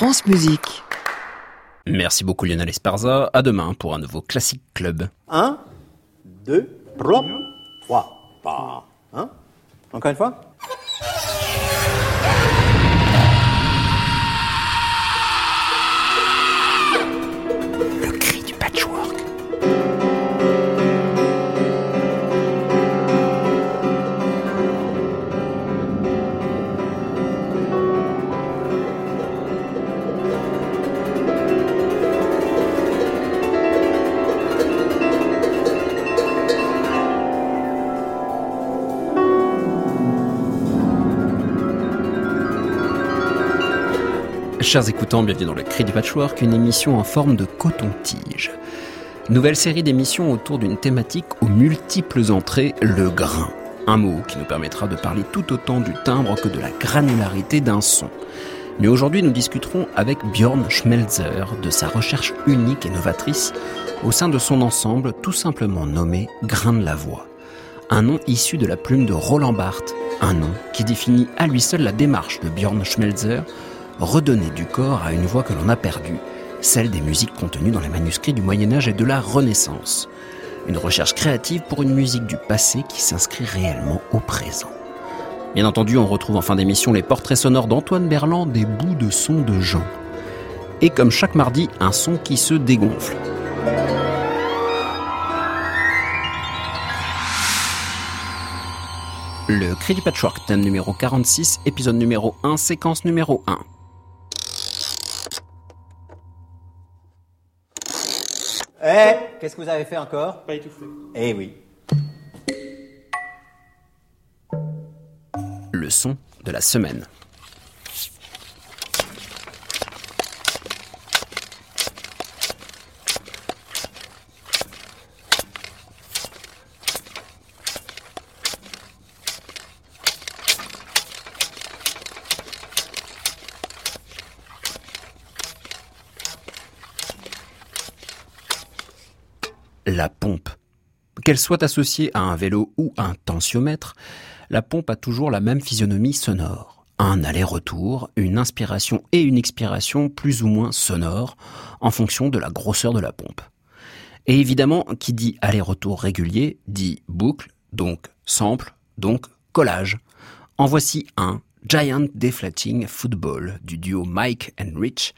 France Musique. Merci beaucoup Lionel Esparza. À demain pour un nouveau Classic Club. 1, 2, 3, 3, Hein Encore une fois Chers écoutants, bienvenue dans le Cri du Patchwork, une émission en forme de coton-tige. Nouvelle série d'émissions autour d'une thématique aux multiples entrées, le grain. Un mot qui nous permettra de parler tout autant du timbre que de la granularité d'un son. Mais aujourd'hui, nous discuterons avec Björn Schmelzer de sa recherche unique et novatrice au sein de son ensemble tout simplement nommé Grain de la voix. Un nom issu de la plume de Roland Barthes, un nom qui définit à lui seul la démarche de Björn Schmelzer redonner du corps à une voix que l'on a perdue, celle des musiques contenues dans les manuscrits du Moyen Âge et de la Renaissance. Une recherche créative pour une musique du passé qui s'inscrit réellement au présent. Bien entendu, on retrouve en fin d'émission les portraits sonores d'Antoine Berland des bouts de son de Jean. Et comme chaque mardi, un son qui se dégonfle. Le cri du patchwork, thème numéro 46, épisode numéro 1, séquence numéro 1. Eh Qu'est-ce que vous avez fait encore? Pas étouffé. Eh oui. Le son de la semaine. La pompe. Qu'elle soit associée à un vélo ou un tensiomètre, la pompe a toujours la même physionomie sonore. Un aller-retour, une inspiration et une expiration plus ou moins sonores en fonction de la grosseur de la pompe. Et évidemment, qui dit aller-retour régulier dit boucle, donc sample, donc collage. En voici un Giant Deflating Football du duo Mike Rich,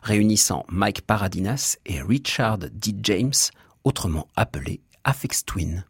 réunissant Mike Paradinas et Richard D. James, autrement appelé Afex Twin.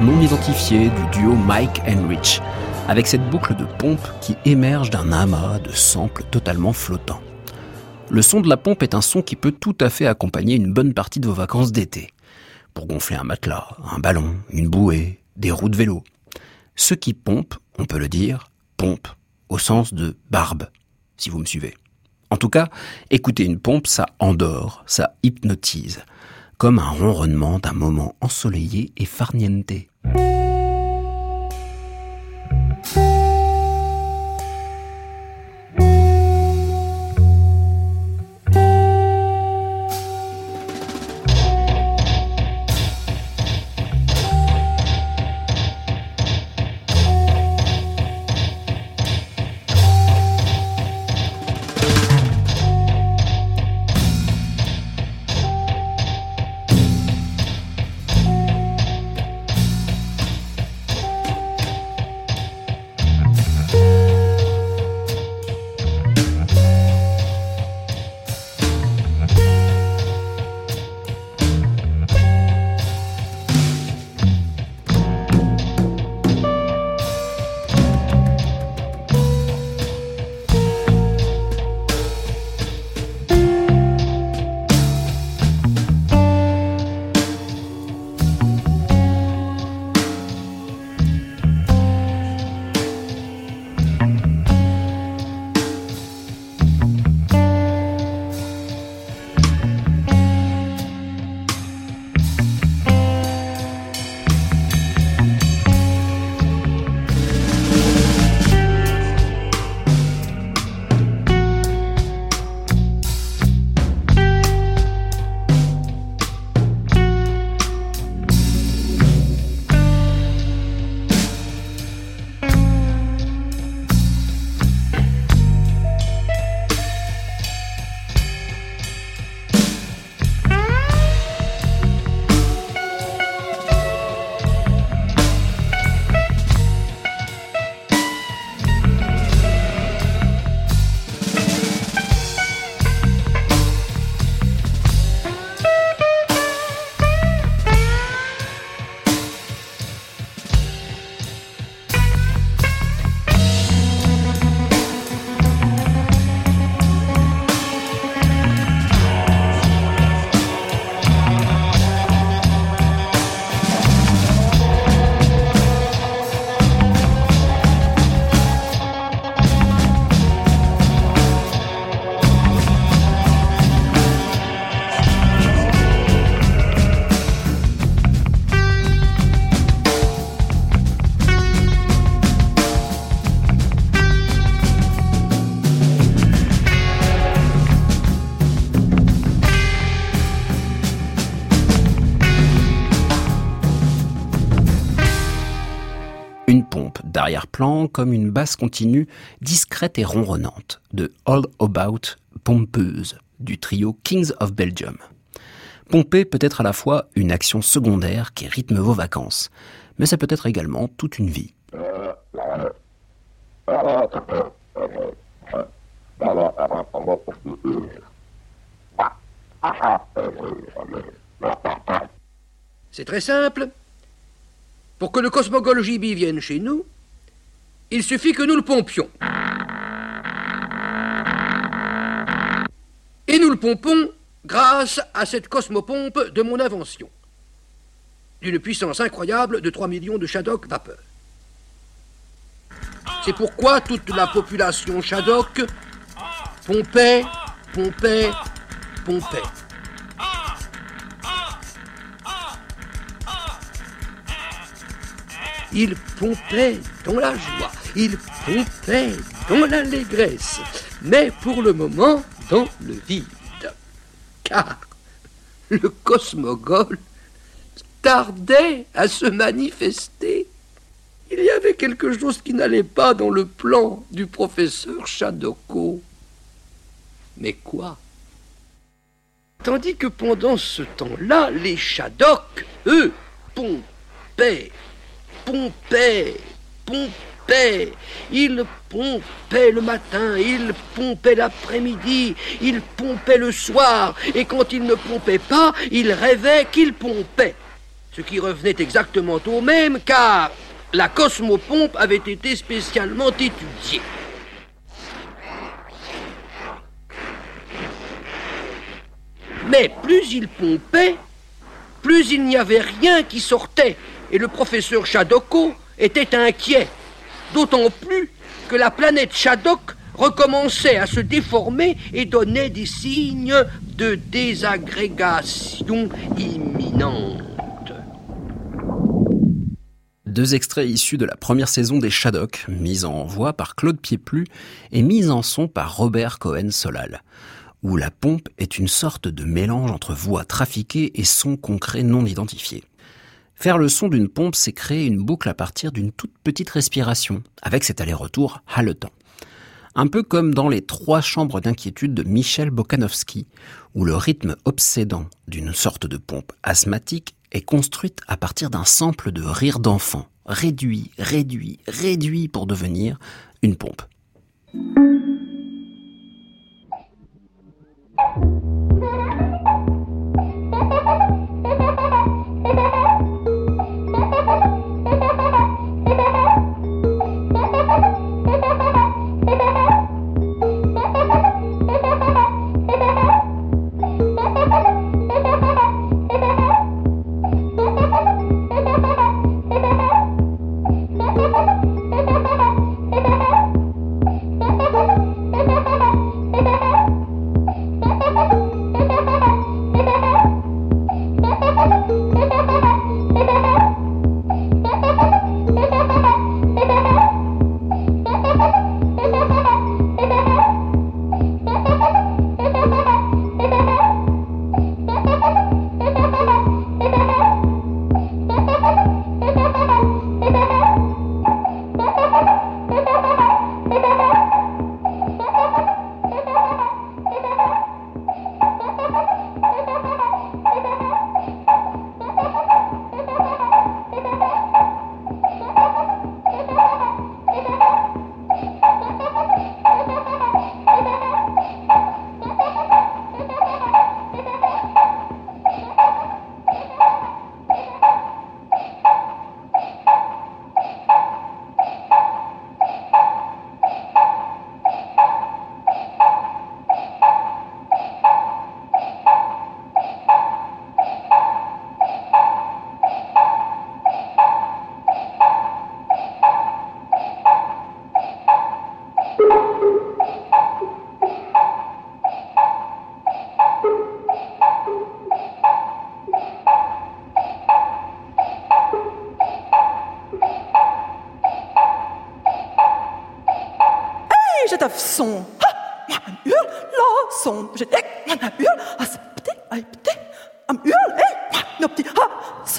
Non identifié du duo Mike and Rich, avec cette boucle de pompe qui émerge d'un amas de samples totalement flottants. Le son de la pompe est un son qui peut tout à fait accompagner une bonne partie de vos vacances d'été. Pour gonfler un matelas, un ballon, une bouée, des roues de vélo. Ce qui pompe, on peut le dire, pompe, au sens de barbe, si vous me suivez. En tout cas, écouter une pompe, ça endort, ça hypnotise, comme un ronronnement d'un moment ensoleillé et farniente. Comme une basse continue discrète et ronronnante de All About Pompeuse du trio Kings of Belgium. Pomper peut être à la fois une action secondaire qui rythme vos vacances, mais ça peut être également toute une vie. C'est très simple. Pour que le Cosmogol JB vienne chez nous, il suffit que nous le pompions. Et nous le pompons grâce à cette cosmopompe de mon invention, d'une puissance incroyable de 3 millions de Shadok vapeur. C'est pourquoi toute la population Shadok pompait, pompait, pompait. Il pompait dans la joie, il pompait dans l'allégresse, mais pour le moment dans le vide. Car le cosmogol tardait à se manifester. Il y avait quelque chose qui n'allait pas dans le plan du professeur Chadoko. Mais quoi? Tandis que pendant ce temps-là, les Shadok, eux, pompaient pompait, pompait. Il pompait le matin, il pompait l'après-midi, il pompait le soir, et quand il ne pompait pas, il rêvait qu'il pompait. ce qui revenait exactement au même car la cosmopompe avait été spécialement étudiée. Mais plus il pompait, plus il n'y avait rien qui sortait, et le professeur Shadoko était inquiet, d'autant plus que la planète Shadok recommençait à se déformer et donnait des signes de désagrégation imminente. Deux extraits issus de la première saison des Shadok, mis en voix par Claude Pieplu et mis en son par Robert Cohen-Solal, où la pompe est une sorte de mélange entre voix trafiquée et sons concrets non identifiés. Faire le son d'une pompe, c'est créer une boucle à partir d'une toute petite respiration, avec cet aller-retour haletant. Un peu comme dans les trois chambres d'inquiétude de Michel Bokanowski, où le rythme obsédant d'une sorte de pompe asthmatique est construite à partir d'un sample de rire d'enfant, réduit, réduit, réduit pour devenir une pompe.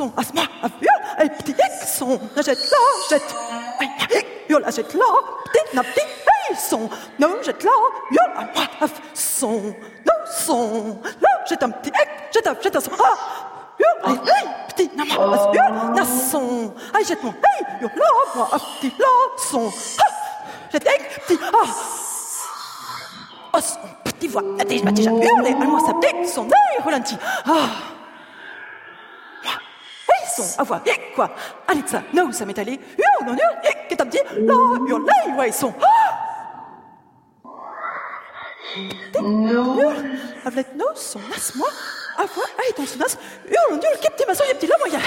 son as ma a hör ei pti ek son. Jet la la la pti na pti ei son. No jet la a a son. No son. La jet am pti ek jet a jet ha. Hör ei ei pti na ma son. La ma a pti la son. Pti ah. Oh, son petit voix a hurlé, allemand s'applique, son ralentit. Ah son avoir ah, eh, quoi? Alexa no ça m'est allé? Yo non yo eh, que t'as dit? No yo lay way son no avlet no son nas moi. Avoir ay ton sonas yo non yo que t'es ma soeur petit là moi y.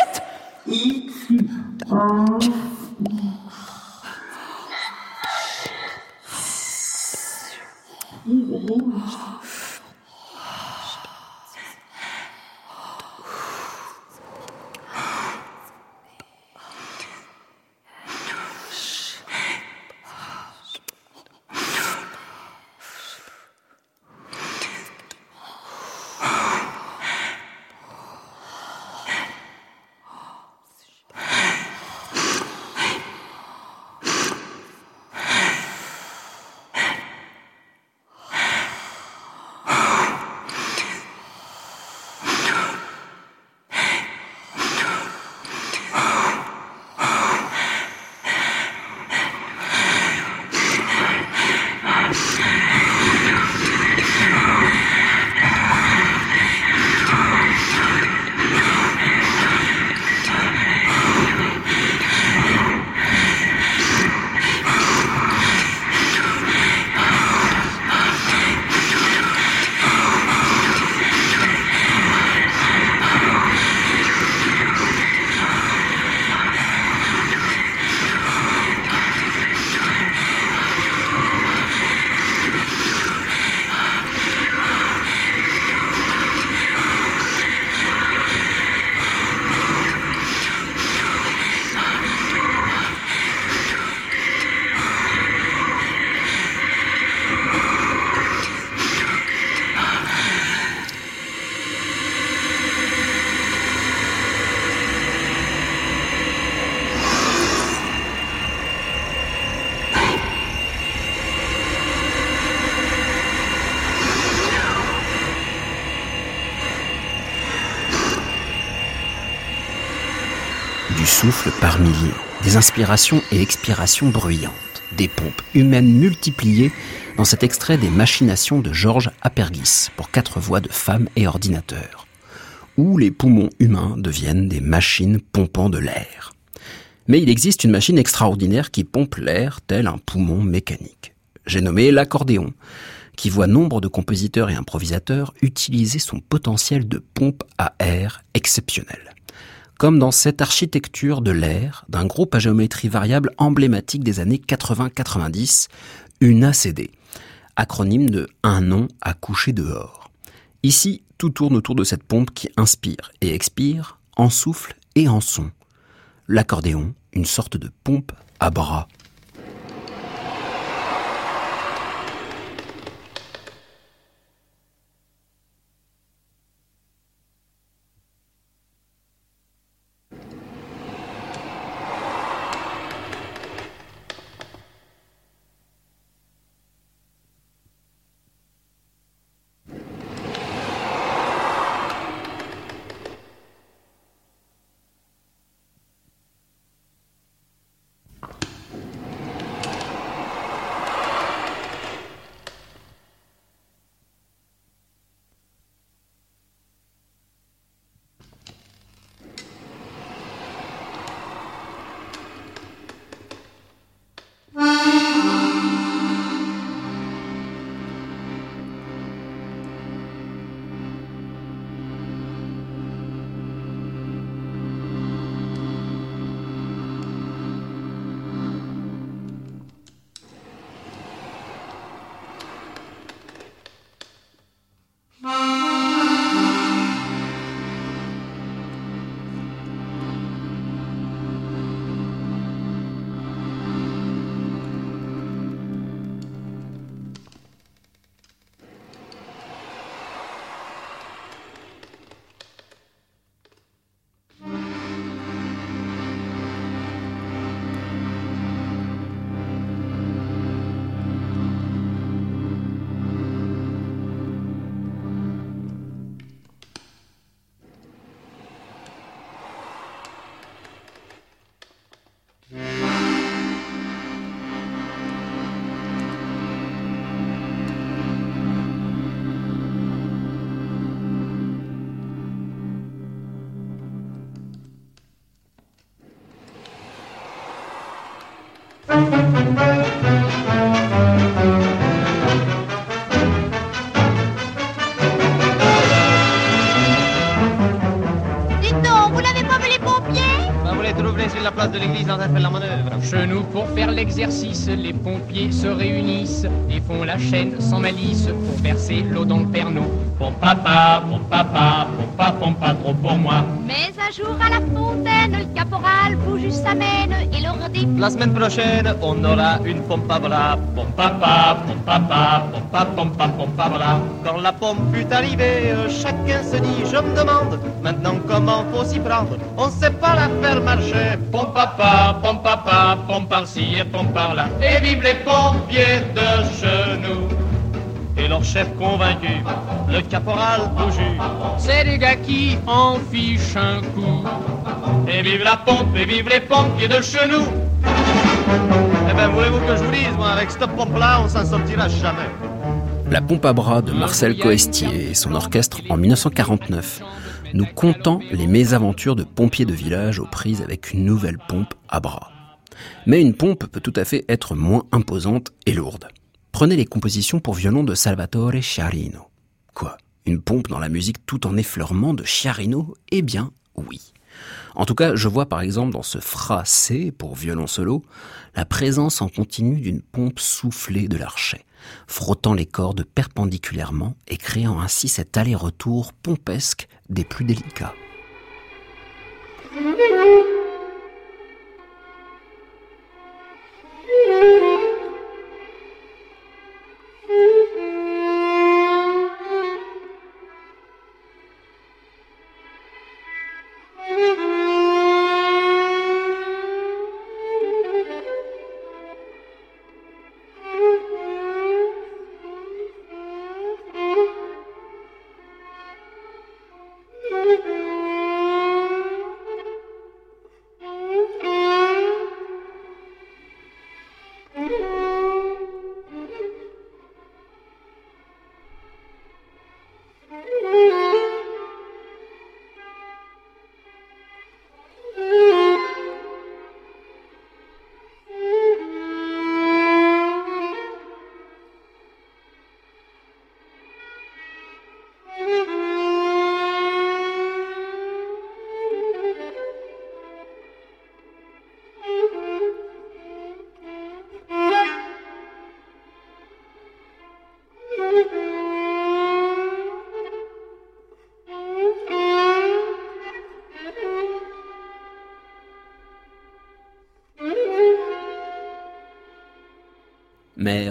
souffle par milliers, des inspirations et expirations bruyantes, des pompes humaines multipliées dans cet extrait des machinations de Georges Apergis pour quatre voix de femmes et ordinateurs, où les poumons humains deviennent des machines pompant de l'air. Mais il existe une machine extraordinaire qui pompe l'air tel un poumon mécanique. J'ai nommé l'accordéon, qui voit nombre de compositeurs et improvisateurs utiliser son potentiel de pompe à air exceptionnel. Comme dans cette architecture de l'air d'un groupe à géométrie variable emblématique des années 80-90, une ACD, acronyme de un nom à coucher dehors. Ici, tout tourne autour de cette pompe qui inspire et expire, en souffle et en son. L'accordéon, une sorte de pompe à bras. L'église de la manœuvre. Pour faire l'exercice, les pompiers se réunissent et font la chaîne sans malice pour verser l'eau dans le perno. Pour papa, pour papa, pour pas, pas trop pour moi. Mais un jour à la fontaine, le caporal bouge sa mène et leur dit La semaine prochaine, on aura une pompe à bras. Pour papa, pour papa, pour pas, pas, pour pas voilà. Quand la pompe fut arrivée, chacun se dit, je me demande, maintenant comment faut s'y prendre? On sait pas la faire marcher. Pour papa, pour papa, pompe par-ci et pompe par-là. Et vive les pompiers de genoux. Et leur chef convaincu, le caporal bougu. C'est des gars qui en fichent un coup. Et vive la pompe, et vive les pompiers de chez nous. Eh ben, voulez-vous que je vous dise, moi, avec cette pompe-là, on s'en sortira jamais. La pompe à bras de Marcel Coestier et son orchestre en 1949, nous comptant les mésaventures de pompiers de village aux prises avec une nouvelle pompe à bras. Mais une pompe peut tout à fait être moins imposante et lourde. Prenez les compositions pour violon de Salvatore Chiarino. Quoi Une pompe dans la musique tout en effleurement de Chiarino? Eh bien, oui. En tout cas, je vois par exemple dans ce Fra C pour violon solo la présence en continu d'une pompe soufflée de l'archet, frottant les cordes perpendiculairement et créant ainsi cet aller-retour pompesque des plus délicats. Mm-hmm.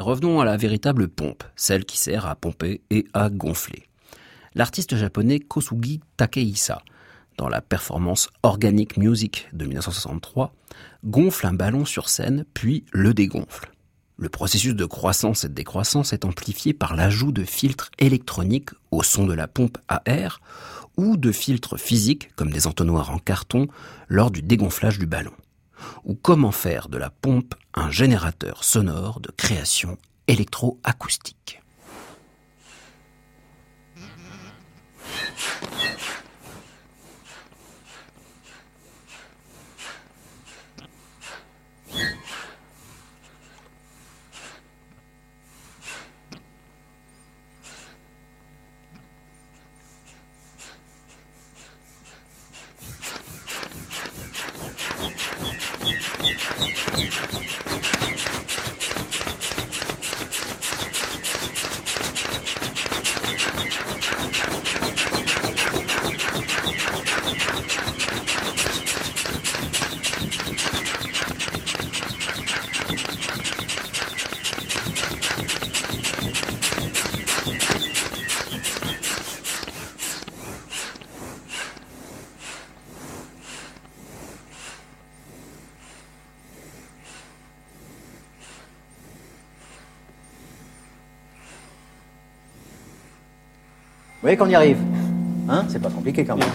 Revenons à la véritable pompe, celle qui sert à pomper et à gonfler. L'artiste japonais Kosugi Takehisa, dans la performance Organic Music de 1963, gonfle un ballon sur scène puis le dégonfle. Le processus de croissance et de décroissance est amplifié par l'ajout de filtres électroniques au son de la pompe à air ou de filtres physiques comme des entonnoirs en carton lors du dégonflage du ballon ou comment faire de la pompe un générateur sonore de création électroacoustique. Voyez qu'on y arrive Hein C'est pas compliqué quand même.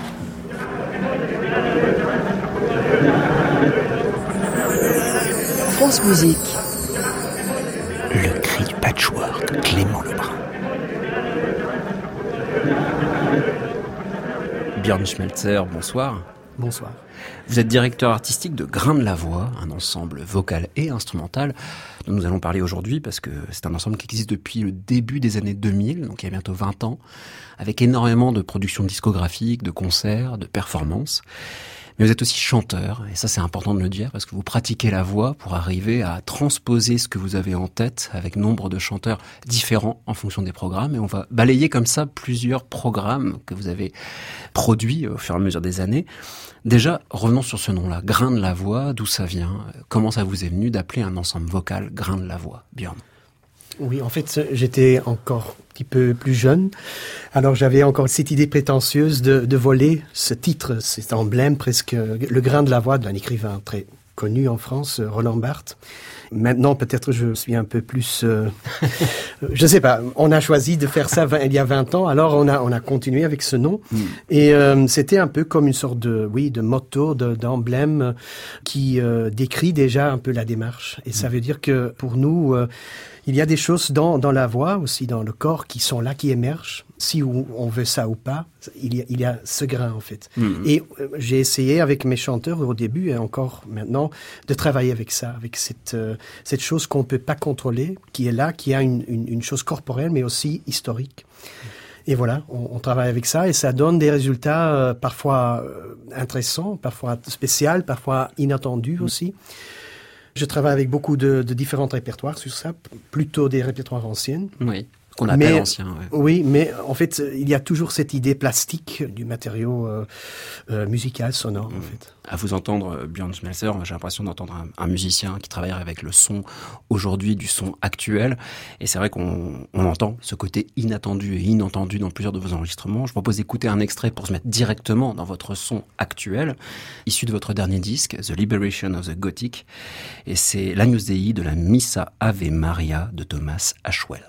France Musique. Le cri du patchwork, Clément Lebrun. Björn Schmelzer, bonsoir. Bonsoir. Vous êtes directeur artistique de Grain de la Voix, un ensemble vocal et instrumental dont nous allons parler aujourd'hui parce que c'est un ensemble qui existe depuis le début des années 2000, donc il y a bientôt 20 ans, avec énormément de productions discographiques, de concerts, de performances. Mais vous êtes aussi chanteur, et ça c'est important de le dire, parce que vous pratiquez la voix pour arriver à transposer ce que vous avez en tête avec nombre de chanteurs différents en fonction des programmes. Et on va balayer comme ça plusieurs programmes que vous avez produits au fur et à mesure des années. Déjà, revenons sur ce nom-là, Grain de la voix, d'où ça vient? Comment ça vous est venu d'appeler un ensemble vocal Grain de la voix, Björn? Oui, en fait, j'étais encore un petit peu plus jeune. Alors j'avais encore cette idée prétentieuse de, de voler ce titre, cet emblème presque, le grain de la voix d'un écrivain très connu en France, Roland Barthes. Maintenant, peut-être je suis un peu plus, euh, je sais pas. On a choisi de faire ça il y a 20 ans, alors on a on a continué avec ce nom mm. et euh, c'était un peu comme une sorte de oui de motto, d'emblème qui euh, décrit déjà un peu la démarche. Et ça mm. veut dire que pour nous, euh, il y a des choses dans, dans la voix, aussi dans le corps, qui sont là, qui émergent. Si on veut ça ou pas, il y a, il y a ce grain, en fait. Mhm. Et euh, j'ai essayé avec mes chanteurs au début et encore maintenant de travailler avec ça, avec cette, euh, cette chose qu'on ne peut pas contrôler, qui est là, qui a une, une, une chose corporelle, mais aussi historique. Et voilà, on, on, travaille avec ça et ça donne des résultats euh, parfois intéressants, parfois spéciaux, parfois inattendus mhm. aussi. Je travaille avec beaucoup de, de, différents répertoires sur ça, plutôt des répertoires anciens. Oui qu'on appelle mais, ancien. Ouais. Oui, mais en fait, il y a toujours cette idée plastique du matériau euh, euh, musical, sonore, mmh. en fait. À vous entendre, euh, Björn Schmelzer, j'ai l'impression d'entendre un, un, musicien qui travaille avec le son aujourd'hui, du son actuel. Et c'est vrai qu'on on entend ce côté inattendu et inentendu dans plusieurs de vos enregistrements. Je propose d'écouter un extrait pour se mettre directement dans votre son actuel, issu de votre dernier disque, The Liberation of the Gothic. Et c'est l'Agnus Dei de la Missa Ave Maria de Thomas Ashwell.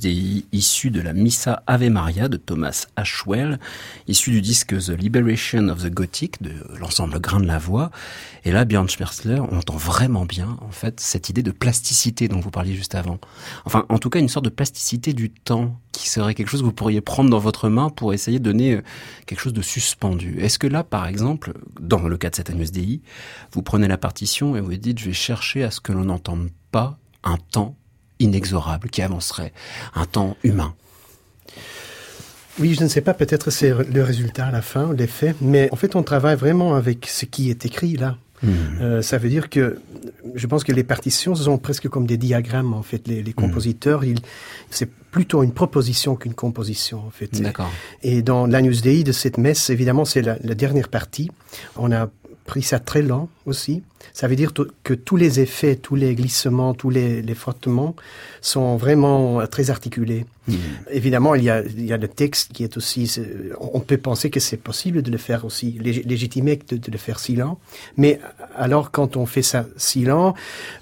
De la Missa Ave Maria de Thomas Ashwell, issu du disque The Liberation of the Gothic de l'ensemble Grain de la Voix. Et là, Björn Schmerzler, on entend vraiment bien, en fait, cette idée de plasticité dont vous parliez juste avant. Enfin, en tout cas, une sorte de plasticité du temps qui serait quelque chose que vous pourriez prendre dans votre main pour essayer de donner euh, quelque chose de suspendu. Est-ce que là, par exemple, dans le cas de cette Agnus Dei, vous prenez la partition et vous dites, je vais chercher à ce que l'on n'entende pas un temps inexorable qui avancerait, un temps humain. Oui, je ne sais pas, peut-être c'est le résultat à la fin, l'effet, mais en fait on travaille vraiment avec ce qui est écrit là. Hmm. Euh, ça veut dire que je pense que les partitions sont presque comme des diagrammes en fait. Les, les hmm. compositeurs, ils, c'est plutôt une proposition qu'une composition en fait. D'accord. Et dans l'Agnus Dei de cette messe, évidemment, c'est la, la dernière partie. On a pris ça très lent aussi. Ça veut dire que tous les effets, tous les glissements, tous les, les frottements sont vraiment euh, très articulés. Mmh. Évidemment, il y, a, il y a le texte qui est aussi... On peut penser que c'est possible de le faire aussi, légitimé de, de, le faire si lent. Mais alors, quand on fait ça si lent,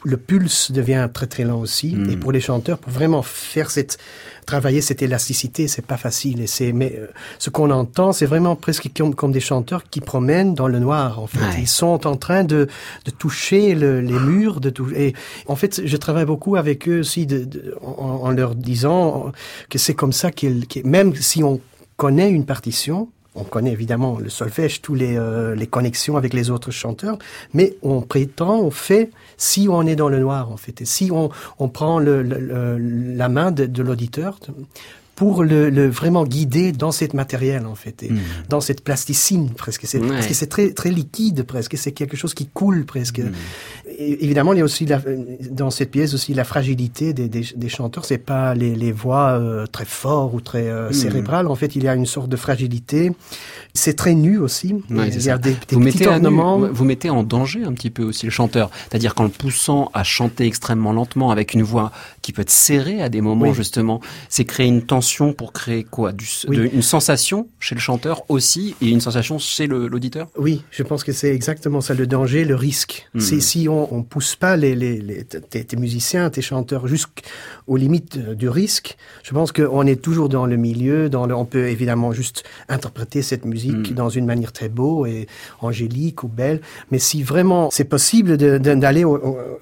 le pulse devient très très lent aussi. Mmh. Et pour les chanteurs, pour vraiment faire cette travailler cette élasticité, c'est pas facile. Et c'est, mais euh, ce qu'on entend, c'est vraiment presque comme, comme, des chanteurs qui promènent dans le noir. En fait, ouais. ils sont en train de, de toucher le, les murs, de tout. Et en fait, je travaille beaucoup avec eux aussi, de, en, leur disant que c'est comme ça qu'ils, qu même si on connaît une partition, on connaît évidemment le solfège, tous les, euh, les connexions avec les autres chanteurs, mais on prétend, on fait si on est dans le noir en fait, et si on, on prend la main de l'auditeur pour le, le, vraiment guider dans cette matériel en fait, et mmh. dans cette plasticine presque. C'est, ouais. Parce que c'est très très liquide presque. C'est quelque chose qui coule presque. Mmh. Évidemment, il y a aussi la, dans cette pièce aussi la fragilité des, des, des chanteurs. C'est pas les, les voix euh, très fortes ou très euh, mmh. cérébrales. En fait, il y a une sorte de fragilité. C'est très nu aussi. Ouais, il y a des, des vous petits ornements. Nu, vous mettez en danger un petit peu aussi le chanteur. C'est-à-dire qu'en le poussant à chanter extrêmement lentement avec une voix qui peut être serrée à des moments oui. justement, c'est créer une tension pour créer quoi? Du, oui. de, Une sensation chez le chanteur aussi et une sensation chez l'auditeur? Oui, je pense que c'est exactement ça, le danger, le risque. Mmh. C'est si on, on pousse pas les, les, les tes, tes, musiciens, tes chanteurs jusqu'aux limites du risque, je pense qu'on est toujours dans le milieu, dans le, on peut évidemment juste interpréter cette musique mmh. dans une manière très beau et angélique ou belle, mais si vraiment c'est possible d'aller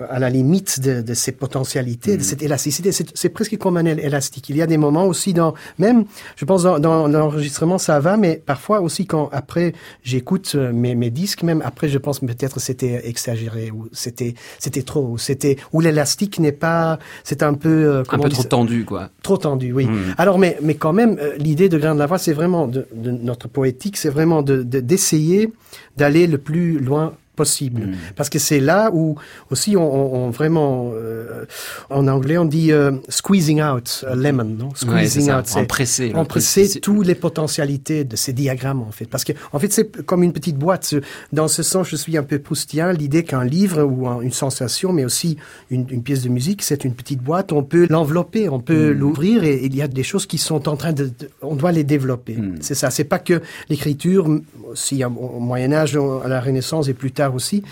à la limite de, de ces potentialités, mmh. de cette élasticité, c'est presque comme un élastique. Il y a des moments aussi dans, même, je pense dans, dans l'enregistrement ça va, mais parfois aussi quand après j'écoute euh, mes, mes disques, même après je pense peut-être c'était exagéré ou c'était c'était trop, c'était ou l'élastique n'est pas, c'est un peu euh, un peu trop tendu quoi. Trop tendu, oui. Mmh. Alors mais mais quand même euh, l'idée de Grain de la Voix, c'est vraiment de, de, notre poétique, c'est vraiment de d'essayer d'aller le plus loin possible. Mmh. Parce que c'est là où aussi on, on, on vraiment, euh, en anglais on dit euh, squeezing out a lemon, non? Squeezing ouais, out, c'est empresser, empresser toutes les potentialités de ces diagrammes en fait. Parce que en fait c'est comme une petite boîte. Dans ce sens, je suis un peu proustien. L'idée qu'un livre ou un, une sensation, mais aussi une, une pièce de musique, c'est une petite boîte. On peut l'envelopper, on peut mmh. l'ouvrir et, et, il y a des choses qui sont en train de, de on doit les développer. Mmh. C'est ça. C'est pas que l'écriture, si au Moyen Âge, à la Renaissance et plus tard aussi,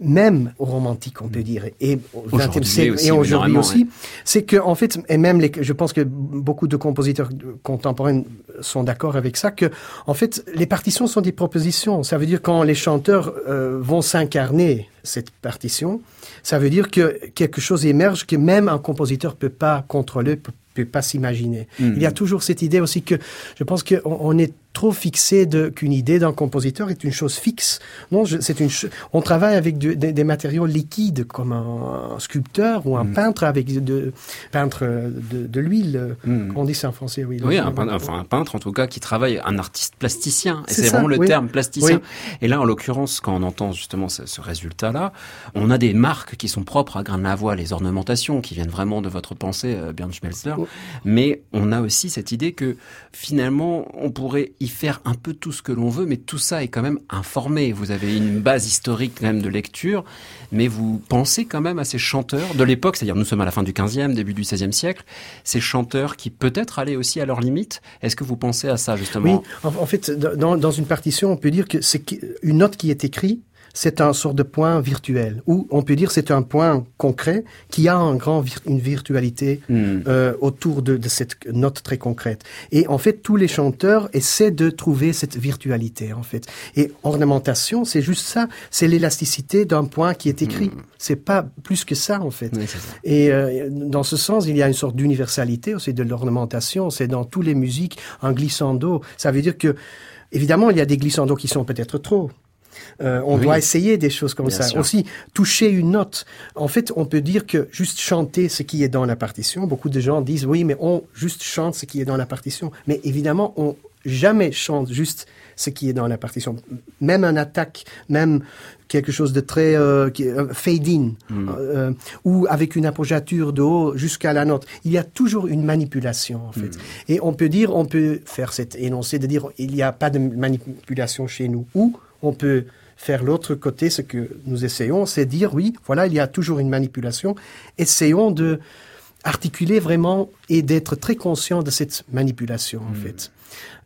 même au romantique, on peut dire, et au XXe siècle et aujourd'hui aussi, ouais. c'est que en fait, et même les, je pense que beaucoup de compositeurs contemporains sont d'accord avec ça, que en fait, les partitions sont des propositions. Ça veut dire quand les chanteurs euh, vont s'incarner cette partition, ça veut dire que quelque chose émerge que même un compositeur peut pas contrôler, peut, peut pas s'imaginer. Mmh. Il y a toujours cette idée aussi que je pense qu'on on est trop fixé qu'une idée d'un compositeur est une chose fixe. Non, c'est une. On travaille avec de, de, des matériaux liquides comme un, un sculpteur ou un mmh. peintre avec de peintre de, de l'huile. Mmh. On dit ça en français, oui. Oui, un, peintre, enfin un peintre en tout cas qui travaille, un artiste plasticien. Et c'est vraiment le oui. terme plasticien. Oui. Et là, en l'occurrence, quand on entend justement ce, ce résultat-là, on a des marques qui sont propres à Grain de la Voix, les ornementations qui viennent vraiment de votre pensée, euh, Bernd Schmelzler. Oui. Mais on a aussi cette idée que finalement, on pourrait y faire un peu tout ce que l'on veut, mais tout ça est quand même informé. Vous avez une base historique même de lecture, mais vous pensez quand même à ces chanteurs de l'époque, c'est-à-dire nous sommes à la fin du 15e, début du 16e siècle, ces chanteurs qui peut-être allaient aussi à leurs limites. Est-ce que vous pensez à ça justement? Oui, en, en fait, dans, dans, une partition, on peut dire que c'est une note qui est écrite c'est un sort de point virtuel, ou on peut dire c'est un point concret qui a un grand une virtualité Hmm. euh, autour de, de cette note très concrète. Et en fait, tous les chanteurs essaient de trouver cette virtualité, en fait. Et ornementation, c'est juste ça, c'est l'élasticité d'un point qui est écrit. C'est pas plus que ça, en fait. Oui, c'est ça. Et euh, dans ce sens, il y a une sorte d'universalité aussi de l'ornementation. C'est dans toutes les musiques un glissando. Ça veut dire que, évidemment, il y a des glissandos qui sont peut-être trop. Euh, on Oui. doit essayer des choses comme Bien ça. sûr. Aussi, toucher une note. En fait, on peut dire que juste chanter ce qui est dans la partition. Beaucoup de gens disent oui, mais on juste chante ce qui est dans la partition. Mais évidemment, on jamais chante juste ce qui est dans la partition. Même un attaque, même quelque chose de très euh, euh, fade-in, euh, ou avec une apoggiature de haut jusqu'à la note. Il y a toujours une manipulation, en fait. Et on peut dire, on peut faire cet énoncé de dire, il n'y a pas de manipulation chez nous. Ou on peut faire l'autre côté, ce que nous essayons, c'est dire, oui, voilà, il y a toujours une manipulation. Essayons de articuler vraiment et d'être très conscient de cette manipulation, en fait.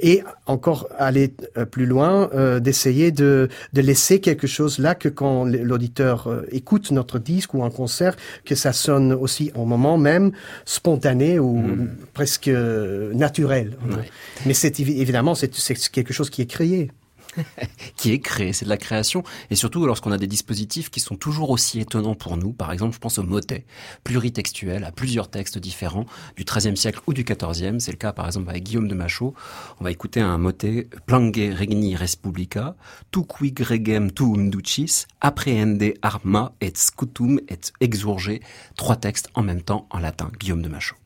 Et encore aller euh, plus loin, euh, d'essayer de, de laisser quelque chose là que quand l'auditeur euh, écoute notre disque ou un concert, que ça sonne aussi au moment même spontané ou presque euh, naturel. Mais c'est évi- évidemment c'est quelque chose qui est créé. qui est créé, c'est de la création, et surtout lorsqu'on a des dispositifs qui sont toujours aussi étonnants pour nous. Par exemple, je pense au motet, pluritextuel, à plusieurs textes différents du XIIIe siècle ou du XIVe. C'est le cas, par exemple, avec Guillaume de Machaut. On va écouter un motet, Plange regni respublica, tu quig regem tuum ducis, apprehende arma et scutum et exurge. Trois textes en même temps en latin. Guillaume de Machaut.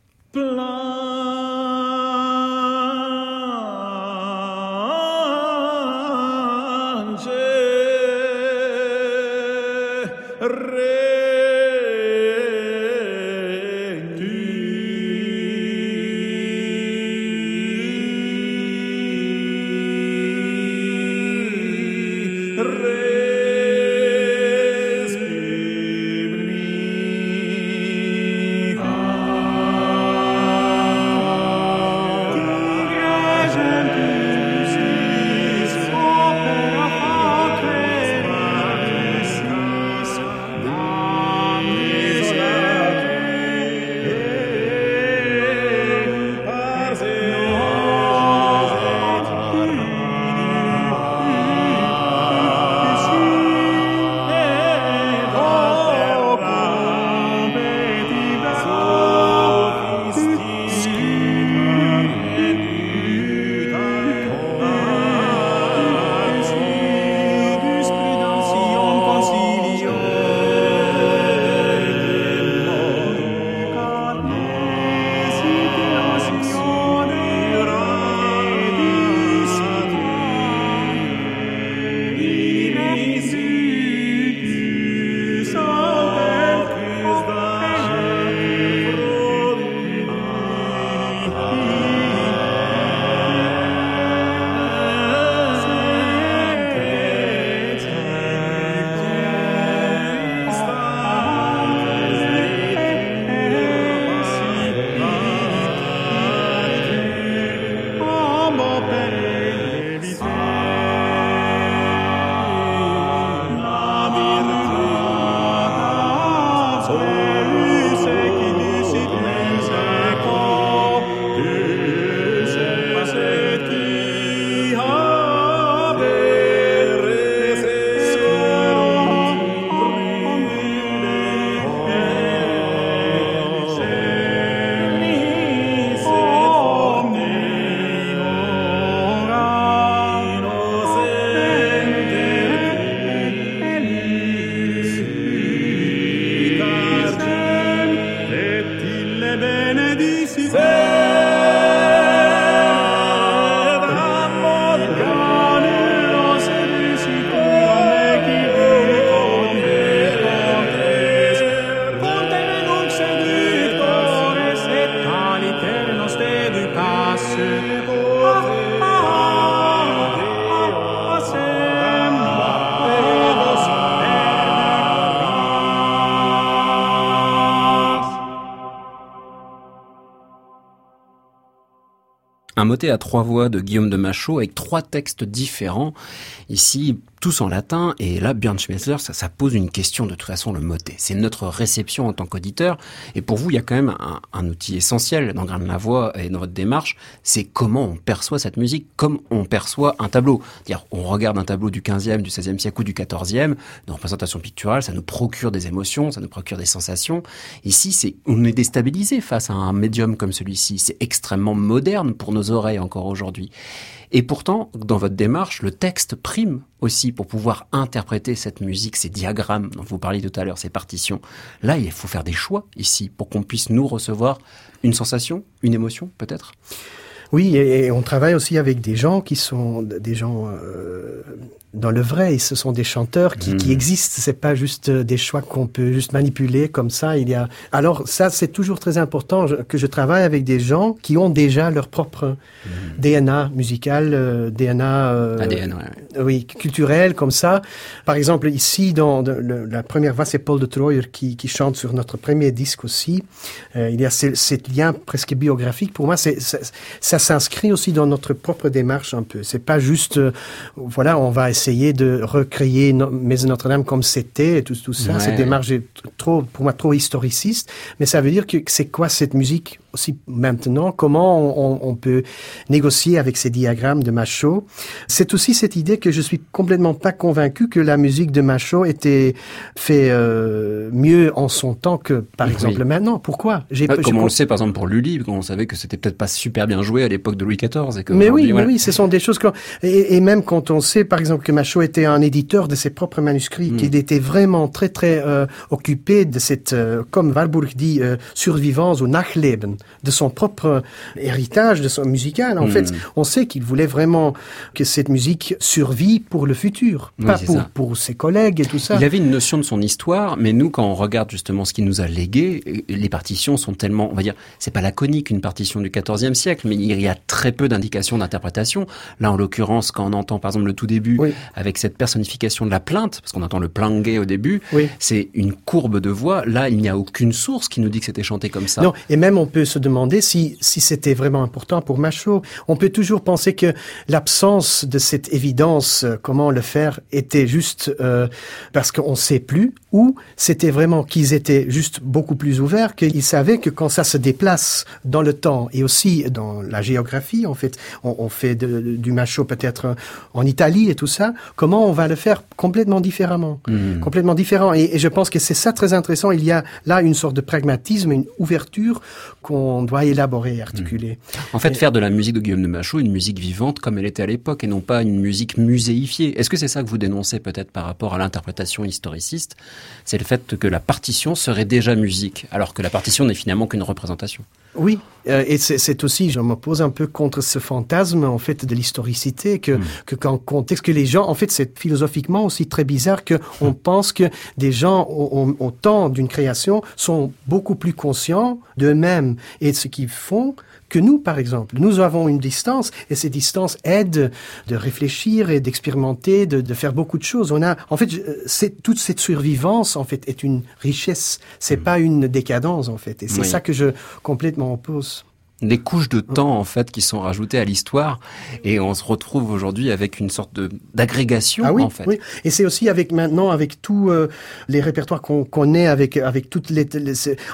Un motet à trois voix de Guillaume de Machaut avec trois textes différents. Ici, tous en latin, et là, Björn Schmetzler, ça, pose une question de toute façon, le motet. C'est notre réception en tant qu'auditeur, et pour vous, il y a quand même un, outil essentiel dans Grain de la Voix et dans votre démarche, c'est comment on perçoit cette musique, comme on perçoit un tableau. dire on regarde un tableau du 15e, du 16e siècle ou du 14e, de représentation picturale, ça nous procure des émotions, ça nous procure des sensations. Ici, c'est, on est déstabilisé face à un médium comme celui-ci. C'est extrêmement moderne pour nos oreilles encore aujourd'hui. Et pourtant, dans votre démarche, le texte prime aussi pour pouvoir interpréter cette musique, ces diagrammes dont vous parliez tout à l'heure, ces partitions. Là, il faut faire des choix ici pour qu'on puisse nous recevoir une sensation, une émotion peut-être? Oui, et, on travaille aussi avec des gens qui sont des gens euh, dans le vrai. Ce sont des chanteurs qui, qui hmm. existent. C'est pas juste des choix qu'on peut juste manipuler comme ça. Il y a alors ça, c'est toujours très important que je travaille avec des gens qui ont déjà leur propre hmm. DNA musical, euh, DNA, euh, ADN, oui, culturel comme ça. Par exemple, ici dans la première voix, c'est Paul de Troyer qui, qui, chante sur notre premier disque aussi. Euh, il y a ce, lien presque biographique. Pour moi, c'est ça, ça s'inscrit aussi dans notre propre démarche un peu. C'est pas juste, euh, voilà, on va essayer essayer de recréer Maison Notre-Dame comme c'était tout, tout ça. Cette démarche est trop, pour moi, trop historiciste. Mais ça veut dire que c'est quoi cette musique aussi maintenant, comment on, on, peut négocier avec ces diagrammes de Macho. C'est aussi cette idée que je suis complètement pas convaincu que la musique de Macho était fait euh, mieux en son temps que, par exemple, maintenant. Pourquoi? J'ai Comme on le sait, par exemple, pour Lully, on savait que c'était peut-être pas super bien joué à l'époque de Louis XIV. Et que mais oui, mais oui, ce sont des choses que... Et, et, même quand on sait, par exemple, que Macho était un éditeur de ses propres manuscrits, hmm. qu'il était vraiment très, très euh, occupé de cette, euh, comme Warburg dit, euh, survivance ou Nachleben de son propre héritage, de son musical. En fait, hmm. on sait qu'il voulait vraiment que cette musique survit pour le futur, pas pour, pour, ses collègues et tout ça. Il avait une notion de son histoire, mais nous, quand on regarde justement ce qu'il nous a légué, les partitions sont tellement, on va dire, c'est pas laconique une partition du XIVe siècle, mais il y a très peu d'indications d'interprétation. Là, en l'occurrence, quand on entend par exemple le tout début, avec cette personnification de la plainte, parce qu'on entend le plangué au début, c'est une courbe de voix. Là, il n'y a aucune source qui nous dit que c'était chanté comme ça. Non, et même on peut se demander si, si c'était vraiment important pour Machaut. On peut toujours penser que l'absence de cette évidence, euh, comment le faire, était juste euh, parce qu'on sait plus, ou c'était vraiment qu'ils étaient juste beaucoup plus ouverts, qu'ils savaient que quand ça se déplace dans le temps et aussi dans la géographie, en fait, on, on fait de, du Machaut peut-être en Italie et tout ça, comment on va le faire complètement différemment, mmh. complètement différent. Et, et je pense que c'est ça très intéressant. Il y a là une sorte de pragmatisme, une ouverture qu'on doit élaborer, articuler. En fait, faire de la musique de Guillaume de Machaut une musique vivante comme elle était à l'époque et non pas une musique muséifiée. Est-ce que c'est ça que vous dénoncez peut-être par rapport à l'interprétation historiciste? C'est le fait que la partition serait déjà musique, alors que la partition n'est finalement qu'une représentation. Oui, euh, et c'est aussi, je m'oppose un peu contre ce fantasme en fait de l'historicité que, mm. que qu'en contexte que les gens, en fait, c'est philosophiquement aussi très bizarre que on mm. pense que des gens au, au temps d'une création sont beaucoup plus conscients d'eux-mêmes et ce qu'ils font que nous, par exemple. Nous avons une distance et ces distances aident de réfléchir et d'expérimenter, de, de, faire beaucoup de choses. On a, en fait, c'est toute cette survivance, en fait, est une richesse. C'est mm. pas une décadence, en fait. Et c'est ça que je complètement oppose des couches de temps en fait qui sont rajoutées à l'histoire et on se retrouve aujourd'hui avec une sorte de d'agrégation ah oui, en fait. Oui. Et c'est aussi avec maintenant avec tous euh, les répertoires qu'on connaît avec avec toutes les,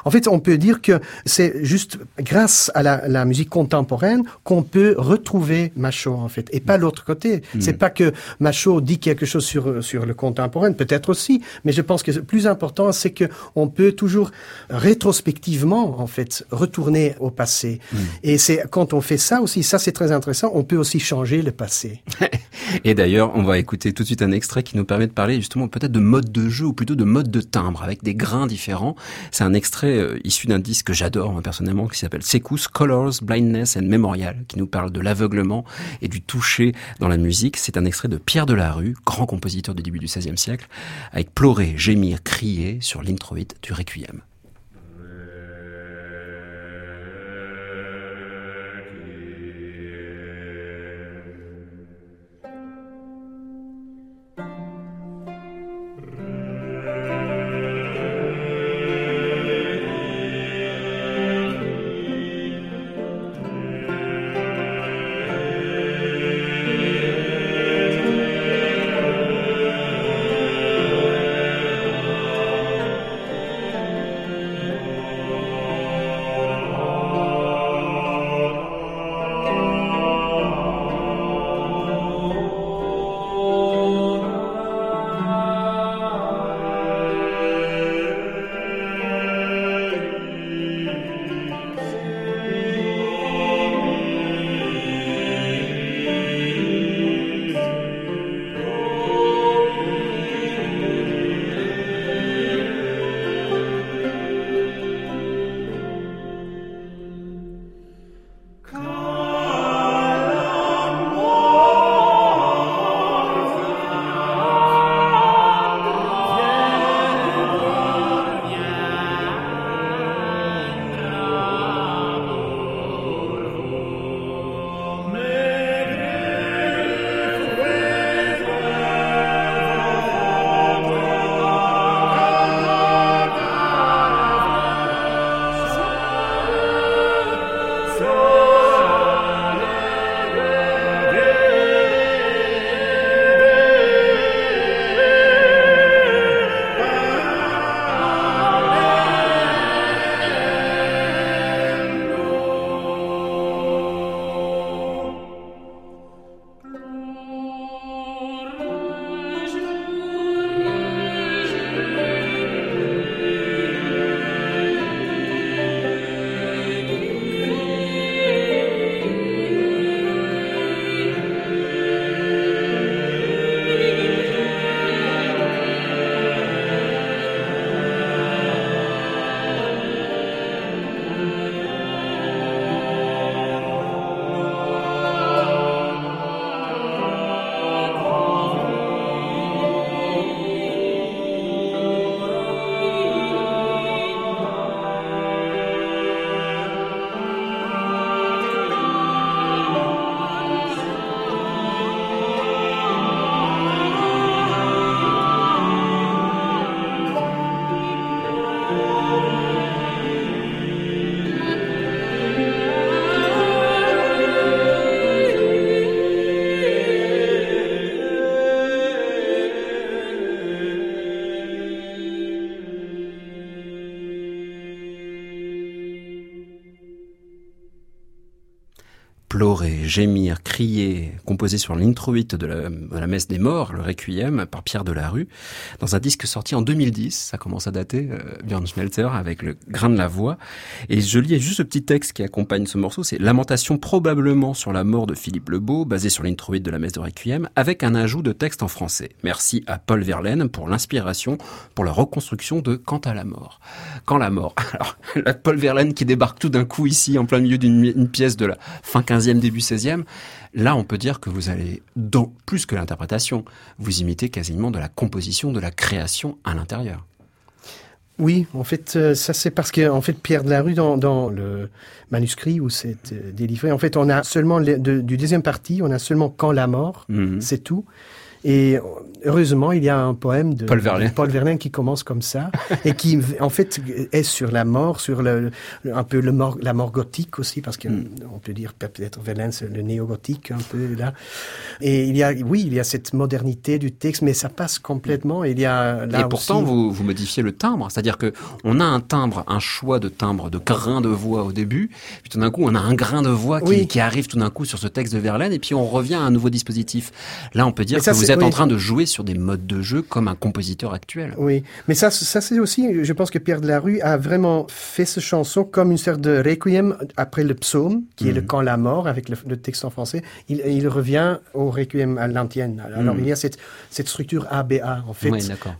en fait on peut dire que c'est juste grâce à la, la musique contemporaine qu'on peut retrouver Macho en fait et pas l'autre côté. Mm. C'est pas que Macho dit quelque chose sur sur le contemporain peut-être aussi mais je pense que le plus important c'est que on peut toujours rétrospectivement en fait retourner au passé. Mm. Et c'est quand on fait ça aussi, ça c'est très intéressant, on peut aussi changer le passé. Et d'ailleurs, on va écouter tout de suite un extrait qui nous permet de parler justement peut-être de mode de jeu ou plutôt de mode de timbre avec des grains différents. C'est un extrait euh, issu d'un disque que j'adore personnellement qui s'appelle Secus Colors, Blindness and Memorial qui nous parle de l'aveuglement et du toucher dans la musique. C'est un extrait de Pierre Delarue, grand compositeur du début du XVIe siècle, avec pleurer, gémir, crier sur l'introïde du Requiem. Pleurer, gémir, crier, composé sur de la, de la messe des morts, le requiem, par Pierre Delarue, dans un disque sorti en 2010, ça commence à dater, euh, Björn Schmelter, avec le grain de la voix. Et je lis juste ce petit texte qui accompagne ce morceau, c'est Lamentation probablement sur la mort de Philippe Lebeau, basé sur l'introïte de la messe de requiem, avec un ajout de texte en français. Merci à Paul Verlaine pour l'inspiration, pour la reconstruction de Quant à la mort. Quand la mort. Alors, Paul Verlaine qui débarque tout d'un coup ici, en plein milieu d'une pièce de la fin 15 début 16e, là on peut dire que vous allez, dans plus que l'interprétation, vous imitez quasiment de la composition, de la création à l'intérieur. Oui, en fait, euh, ça c'est parce que en fait Pierre de la Rue dans, dans le manuscrit où c'est euh, délivré, en fait, on a seulement du deuxième partie, on a seulement quand la mort, mhm. c'est tout. Et heureusement, il y a un poème de Paul Verlaine, Paul Verlaine qui commence comme ça et qui, en fait, est sur la mort, sur le, un peu le mort, la mort gothique aussi, parce que hmm. on peut dire peut-être Verlaine c'est le néo-gothique un peu là. Et il y a, oui, il y a cette modernité du texte, mais ça passe complètement. il y a là et pourtant, vous, vous modifiez le timbre, c'est-à-dire que on a un timbre, un choix de timbre, de grain de voix au début, puis tout d'un coup, on a un grain de voix qui, qui arrive tout d'un coup sur ce texte de Verlaine, et puis on revient à un nouveau dispositif. Là, on peut dire que vous êtes en train de jouer sur des modes de jeu comme un compositeur actuel. Oui, mais ça, ça c'est aussi, je pense que Pierre de la Rue a vraiment fait cette chanson comme une sorte de requiem après le psaume, qui est le mhm. Quand la mort, avec le, texte en français. Il, il, revient au requiem à l'antienne. Alors mhm. il y a cette, cette structure ABA, en fait,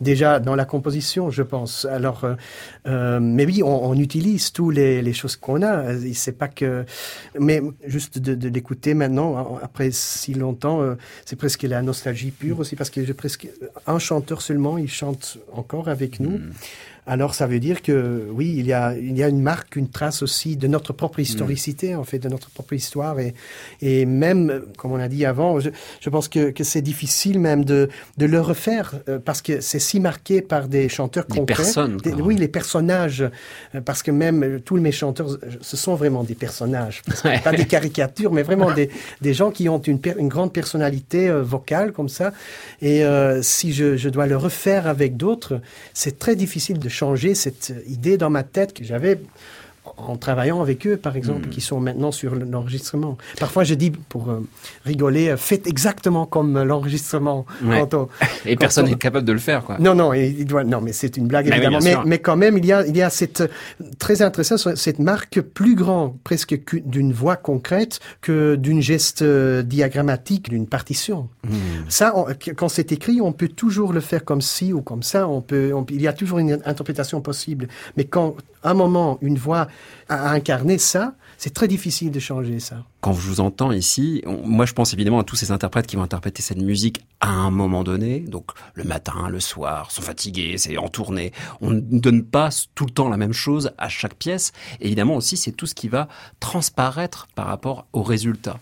déjà dans la composition, je pense. Alors, euh, euh, mais oui, on, utilise tous les, les choses qu'on a. C'est pas que, mais juste de, l'écouter maintenant, après si longtemps, euh, c'est presque la nostalgie aussi, parce que j'ai presque un chanteur seulement, il chante encore avec nous. Alors ça veut dire que oui, il y a, il y a une marque, une trace aussi de notre propre mm. historicité, en fait, de notre propre histoire. Et, et même, comme on a dit avant, je, je pense que, que c'est difficile même de, de le refaire euh, parce que c'est si marqué par des chanteurs des concrets. Personnes, oui, les personnages. Euh, parce que même euh, tous mes chanteurs, ce sont vraiment des personnages. Pas des caricatures, mais vraiment des, des gens qui ont une, une grande personnalité vocale comme ça. Et si je, je dois le refaire avec d'autres, c'est très difficile de changer cette idée dans ma tête que j'avais en travaillant avec eux, par exemple, hmm. qui sont maintenant sur l'enregistrement. Parfois, je dis, pour euh, rigoler, euh, faites exactement comme l'enregistrement. Et personne n'est capable de le faire, quoi. Non, non, il doit, non, mais c'est une blague, évidemment. mais, mais, quand même, il y a, il y a cette, très intéressant, cette marque plus grande, presque d'une voix concrète, que d'une geste euh, diagrammatique, d'une partition. Hmm. Ça, quand c'est écrit, on peut toujours le faire comme ci ou comme ça. On peut, il y a toujours une interprétation possible. Mais quand, à un moment, une voix à incarner ça, c'est très difficile de changer ça. Quand je vous entends ici, moi je pense évidemment à tous ces interprètes qui vont interpréter cette musique à un moment donné, donc le matin, le soir, sont fatigués, c'est en tournée. On ne donne pas tout le temps la même chose à chaque pièce. évidemment aussi, c'est tout ce qui va transparaître par rapport au résultat.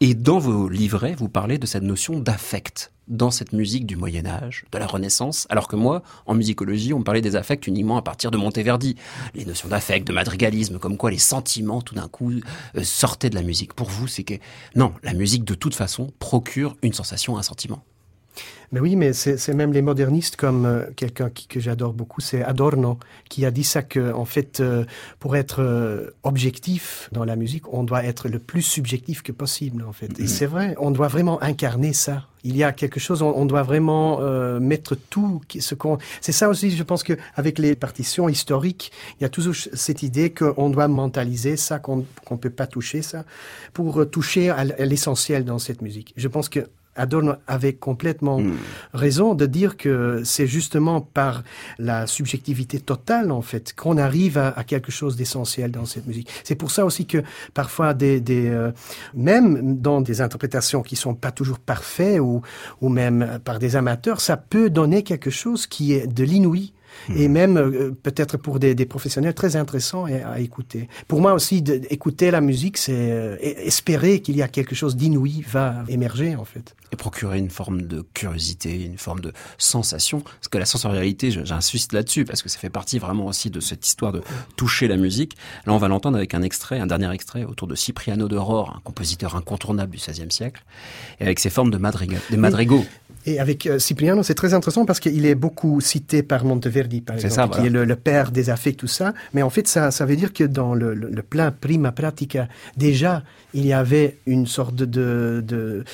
Et dans vos livrets, vous parlez de cette notion d'affect dans cette musique du Moyen Âge, de la Renaissance, alors que moi, en musicologie, on parlait des affects uniquement à partir de Monteverdi. Les notions d'affect, de madrigalisme, comme quoi les sentiments, tout d'un coup, euh, sortaient de la musique. Pour vous, c'est que non, la musique, de toute façon, procure une sensation, un sentiment. Mais oui, mais c'est même les modernistes comme euh, quelqu'un que j'adore beaucoup, c'est Adorno, qui a dit ça que en fait, euh, pour être euh, objectif dans la musique, on doit être le plus subjectif que possible, en fait. Et c'est vrai, on doit vraiment incarner ça. Il y a quelque chose, on, doit vraiment mettre tout ce qu'on. C'est ça aussi, je pense que avec les partitions historiques, il y a toujours cette idée qu'on doit mentaliser ça, qu'on qu'on peut pas toucher ça, pour toucher à l'essentiel dans cette musique. Je pense que Adorno avait complètement hmm. raison de dire que c'est justement par la subjectivité totale, en fait, qu'on arrive à, quelque chose d'essentiel dans cette musique. C'est pour ça aussi que parfois, des, des euh, même dans des interprétations qui sont pas toujours parfaites ou, ou même par des amateurs, ça peut donner quelque chose qui est de l'inouï Et même euh, peut-être pour des, des, professionnels très intéressants à, écouter. Pour moi aussi, écouter la musique, c'est euh, espérer qu'il y a quelque chose d'inouï va émerger en fait. Et procurer une forme de curiosité, une forme de sensation. Parce que la sensorialité, j'insiste là-dessus, parce que ça fait partie vraiment aussi de cette histoire de toucher la musique. Là, on va l'entendre avec un extrait, un dernier extrait autour de Cipriano de Rore, un compositeur incontournable du XVIe siècle, et avec ses formes de, des madrigaux. Et avec euh, Cipriano, c'est très intéressant parce qu'il est beaucoup cité par Monteverdi, par exemple, qui est le, père des affects, tout ça. Mais en fait, ça, ça veut dire que dans le, le, plan prima pratica, déjà, il y avait une sorte de, de,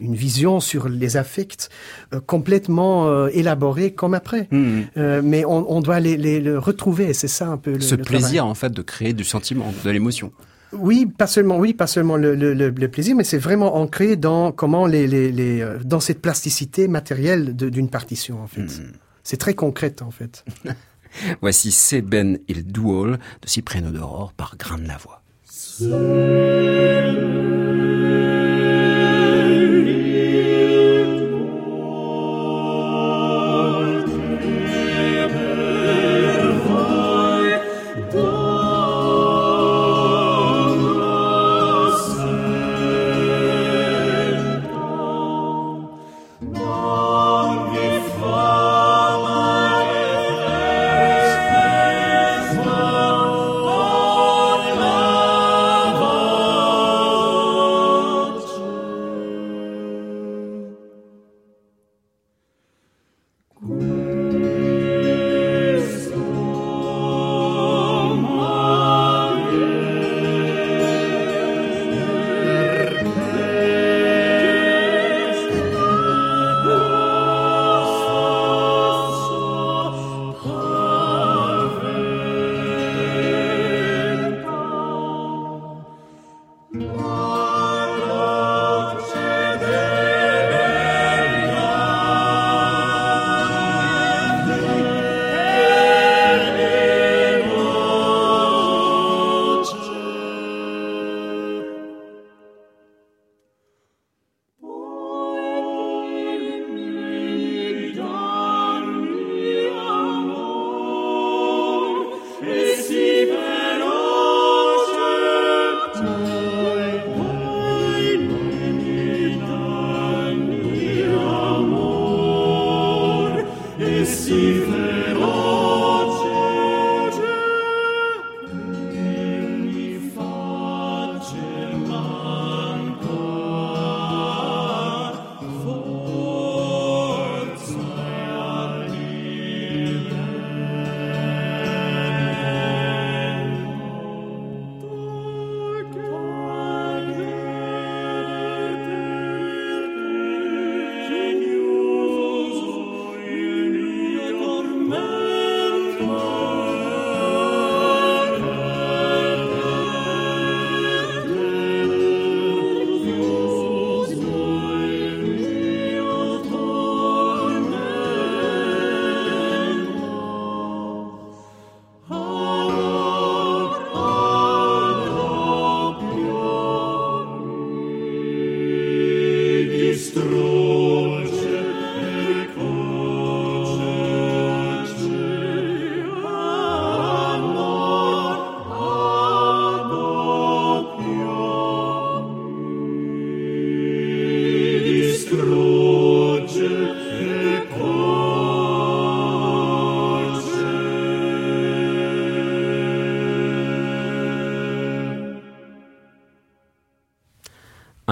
une vision sur les affects euh, complètement euh, élaborée comme après. Hmm. mais on, on doit les, les, retrouver, c'est ça un peu le Ce plaisir, en fait, de créer du sentiment, de l'émotion. Oui, pas seulement, oui, pas seulement le, le, le plaisir, mais c'est vraiment ancré dans comment les, les, les euh, dans cette plasticité matérielle d'une partition en fait. Hmm. C'est très concrète en fait. Voici C'est Ben il Duol de Cypriano d'Aurore par Grain de la Voix.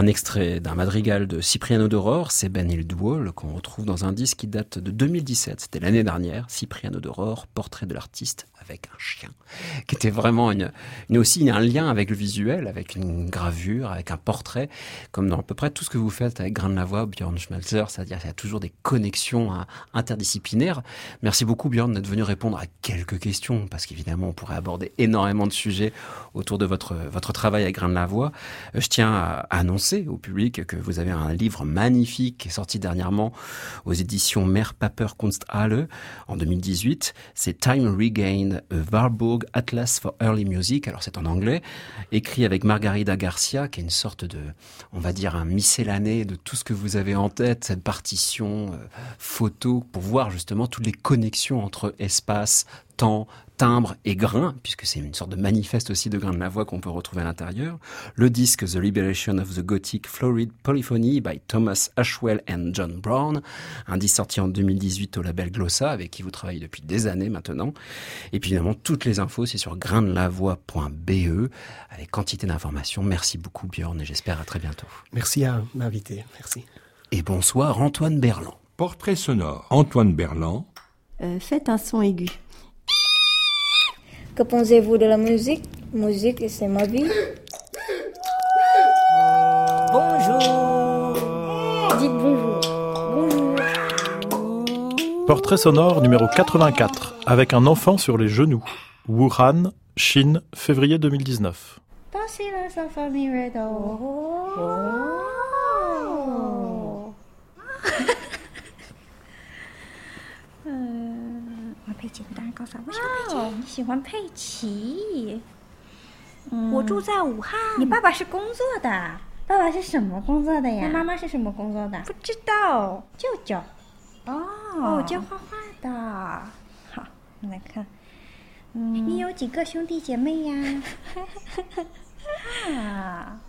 Un extrait d'un madrigal de Cipriano d'Aurore, c'est Ben Duol, qu'on retrouve dans un disque qui date de 2017. C'était l'année dernière. Cipriano d'Aurore, portrait de l'artiste qui était vraiment une, une, aussi un lien avec le visuel, avec une gravure, avec un portrait, comme dans à peu près tout ce que vous faites avec Grain de la Voix, Björn Schmelzer, c'est-à-dire qu'il y a toujours des connexions hein, interdisciplinaires. Merci beaucoup Björn d'être venu répondre à quelques questions, parce qu'évidemment on pourrait aborder énormément de sujets autour de votre, votre travail avec Grain de la Voix. Euh, je tiens à annoncer au public que vous avez un livre magnifique qui est sorti dernièrement aux éditions Mer Paper Kunsthalle en 2018. C'est Time Regained Warburg Atlas for Early Music. Alors c'est en anglais, écrit avec Margarida Garcia, qui est une sorte de, on va dire, un miscellané de tout ce que vous avez en tête, cette partition euh, photo, pour voir justement toutes les connexions entre espace, temps, timbre et grain, puisque c'est une sorte de manifeste aussi de grain de la voix qu'on peut retrouver à l'intérieur. Le disque The Liberation of the Gothic Florid Polyphony by Thomas Ashwell and John Brown, un disque sorti en 2018 au label Glossa, avec qui vous travaillez depuis des années maintenant. Et puis évidemment, toutes les infos, c'est sur graindelavoix.be, avec quantité d'informations. Merci beaucoup Björn et j'espère à très bientôt. Merci à m'inviter. Merci. Et bonsoir Antoine Berland. Portrait sonore. Antoine Berland. Euh, faites un son aigu. Que pensez-vous de la musique? Musique, c'est ma vie. Bonjour. Dites bonjour. Bonjour. Portrait sonore numéro 84, avec un enfant sur les genoux. Wuhan, Chine, février 2019. 嗯，我佩奇当然告诉我，小佩奇，你喜欢佩奇。我住在武汉。你爸爸是工作的，爸爸是什么工作的呀？那妈妈是什么工作的？不知道，舅舅。哦，哦，教画画的。好，我来看。嗯，你有几个兄弟姐妹呀？啊，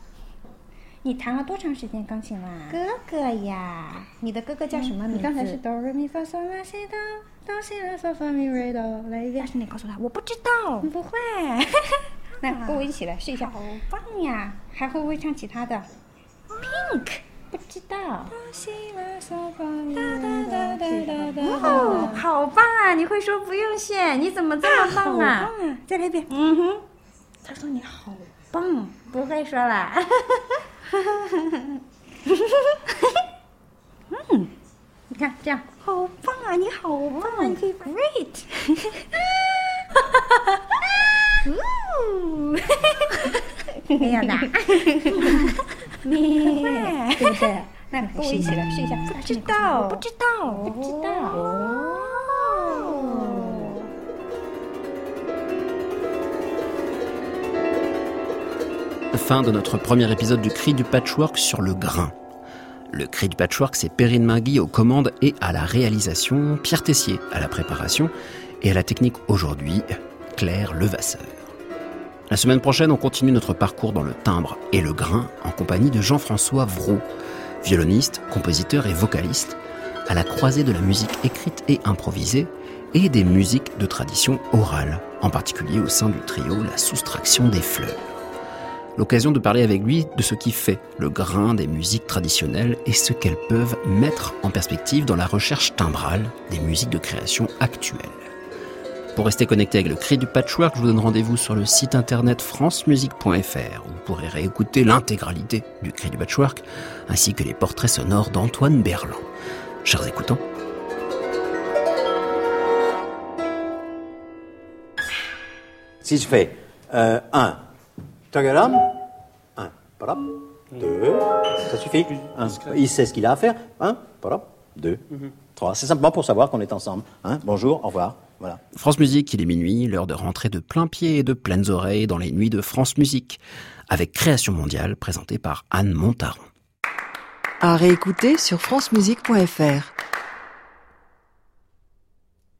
你弹了多长时间钢琴啦？哥哥呀，你的哥哥叫什么名字？你刚才是哆来咪发嗦拉西哆哆西拉嗦发咪瑞哆，来一遍。但是你告诉他，我不知道，不会。那跟我一起来试一下，好棒呀！还会不会唱其他的？Pink，不知道。哦，好棒啊！你会说不用谢，你怎么这么棒啊？再来一遍。嗯哼，他说你好棒，不会说了。嗯，你看这样，好棒啊！你好棒，Great。呜，没有的，你会对不对？那跟我一起来试一下。不知道，不知道，不知道。哦。 Fin de notre premier épisode du Cri du Patchwork sur le grain. Le Cri du Patchwork, c'est Perrine Mingui aux commandes et à la réalisation, Pierre Tessier à la préparation et à la technique aujourd'hui, Claire Levasseur. La semaine prochaine, on continue notre parcours dans le timbre et le grain en compagnie de Jean-François Vraud, violoniste, compositeur et vocaliste, à la croisée de la musique écrite et improvisée et des musiques de tradition orale, en particulier au sein du trio La soustraction des fleurs. L'occasion de parler avec lui de ce qui fait le grain des musiques traditionnelles et ce qu'elles peuvent mettre en perspective dans la recherche timbrale des musiques de création actuelles. Pour rester connecté avec le cri du patchwork, je vous donne rendez-vous sur le site internet francemusique.fr où vous pourrez réécouter l'intégralité du cri du patchwork ainsi que les portraits sonores d'Antoine Berland. Chers écoutants, Si je fais 1, tagalam, 1, parap, 2, ça suffit. Un, il sait ce qu'il a à faire. 1, parap, 2, 3. C'est simplement pour savoir qu'on est ensemble. Hein, bonjour, au revoir. Voilà. France Musique, il est minuit, l'heure de rentrer de plein pied et de pleines oreilles dans les nuits de France Musique, avec Création mondiale présentée par Anne Montaron. À réécouter sur francemusique.fr.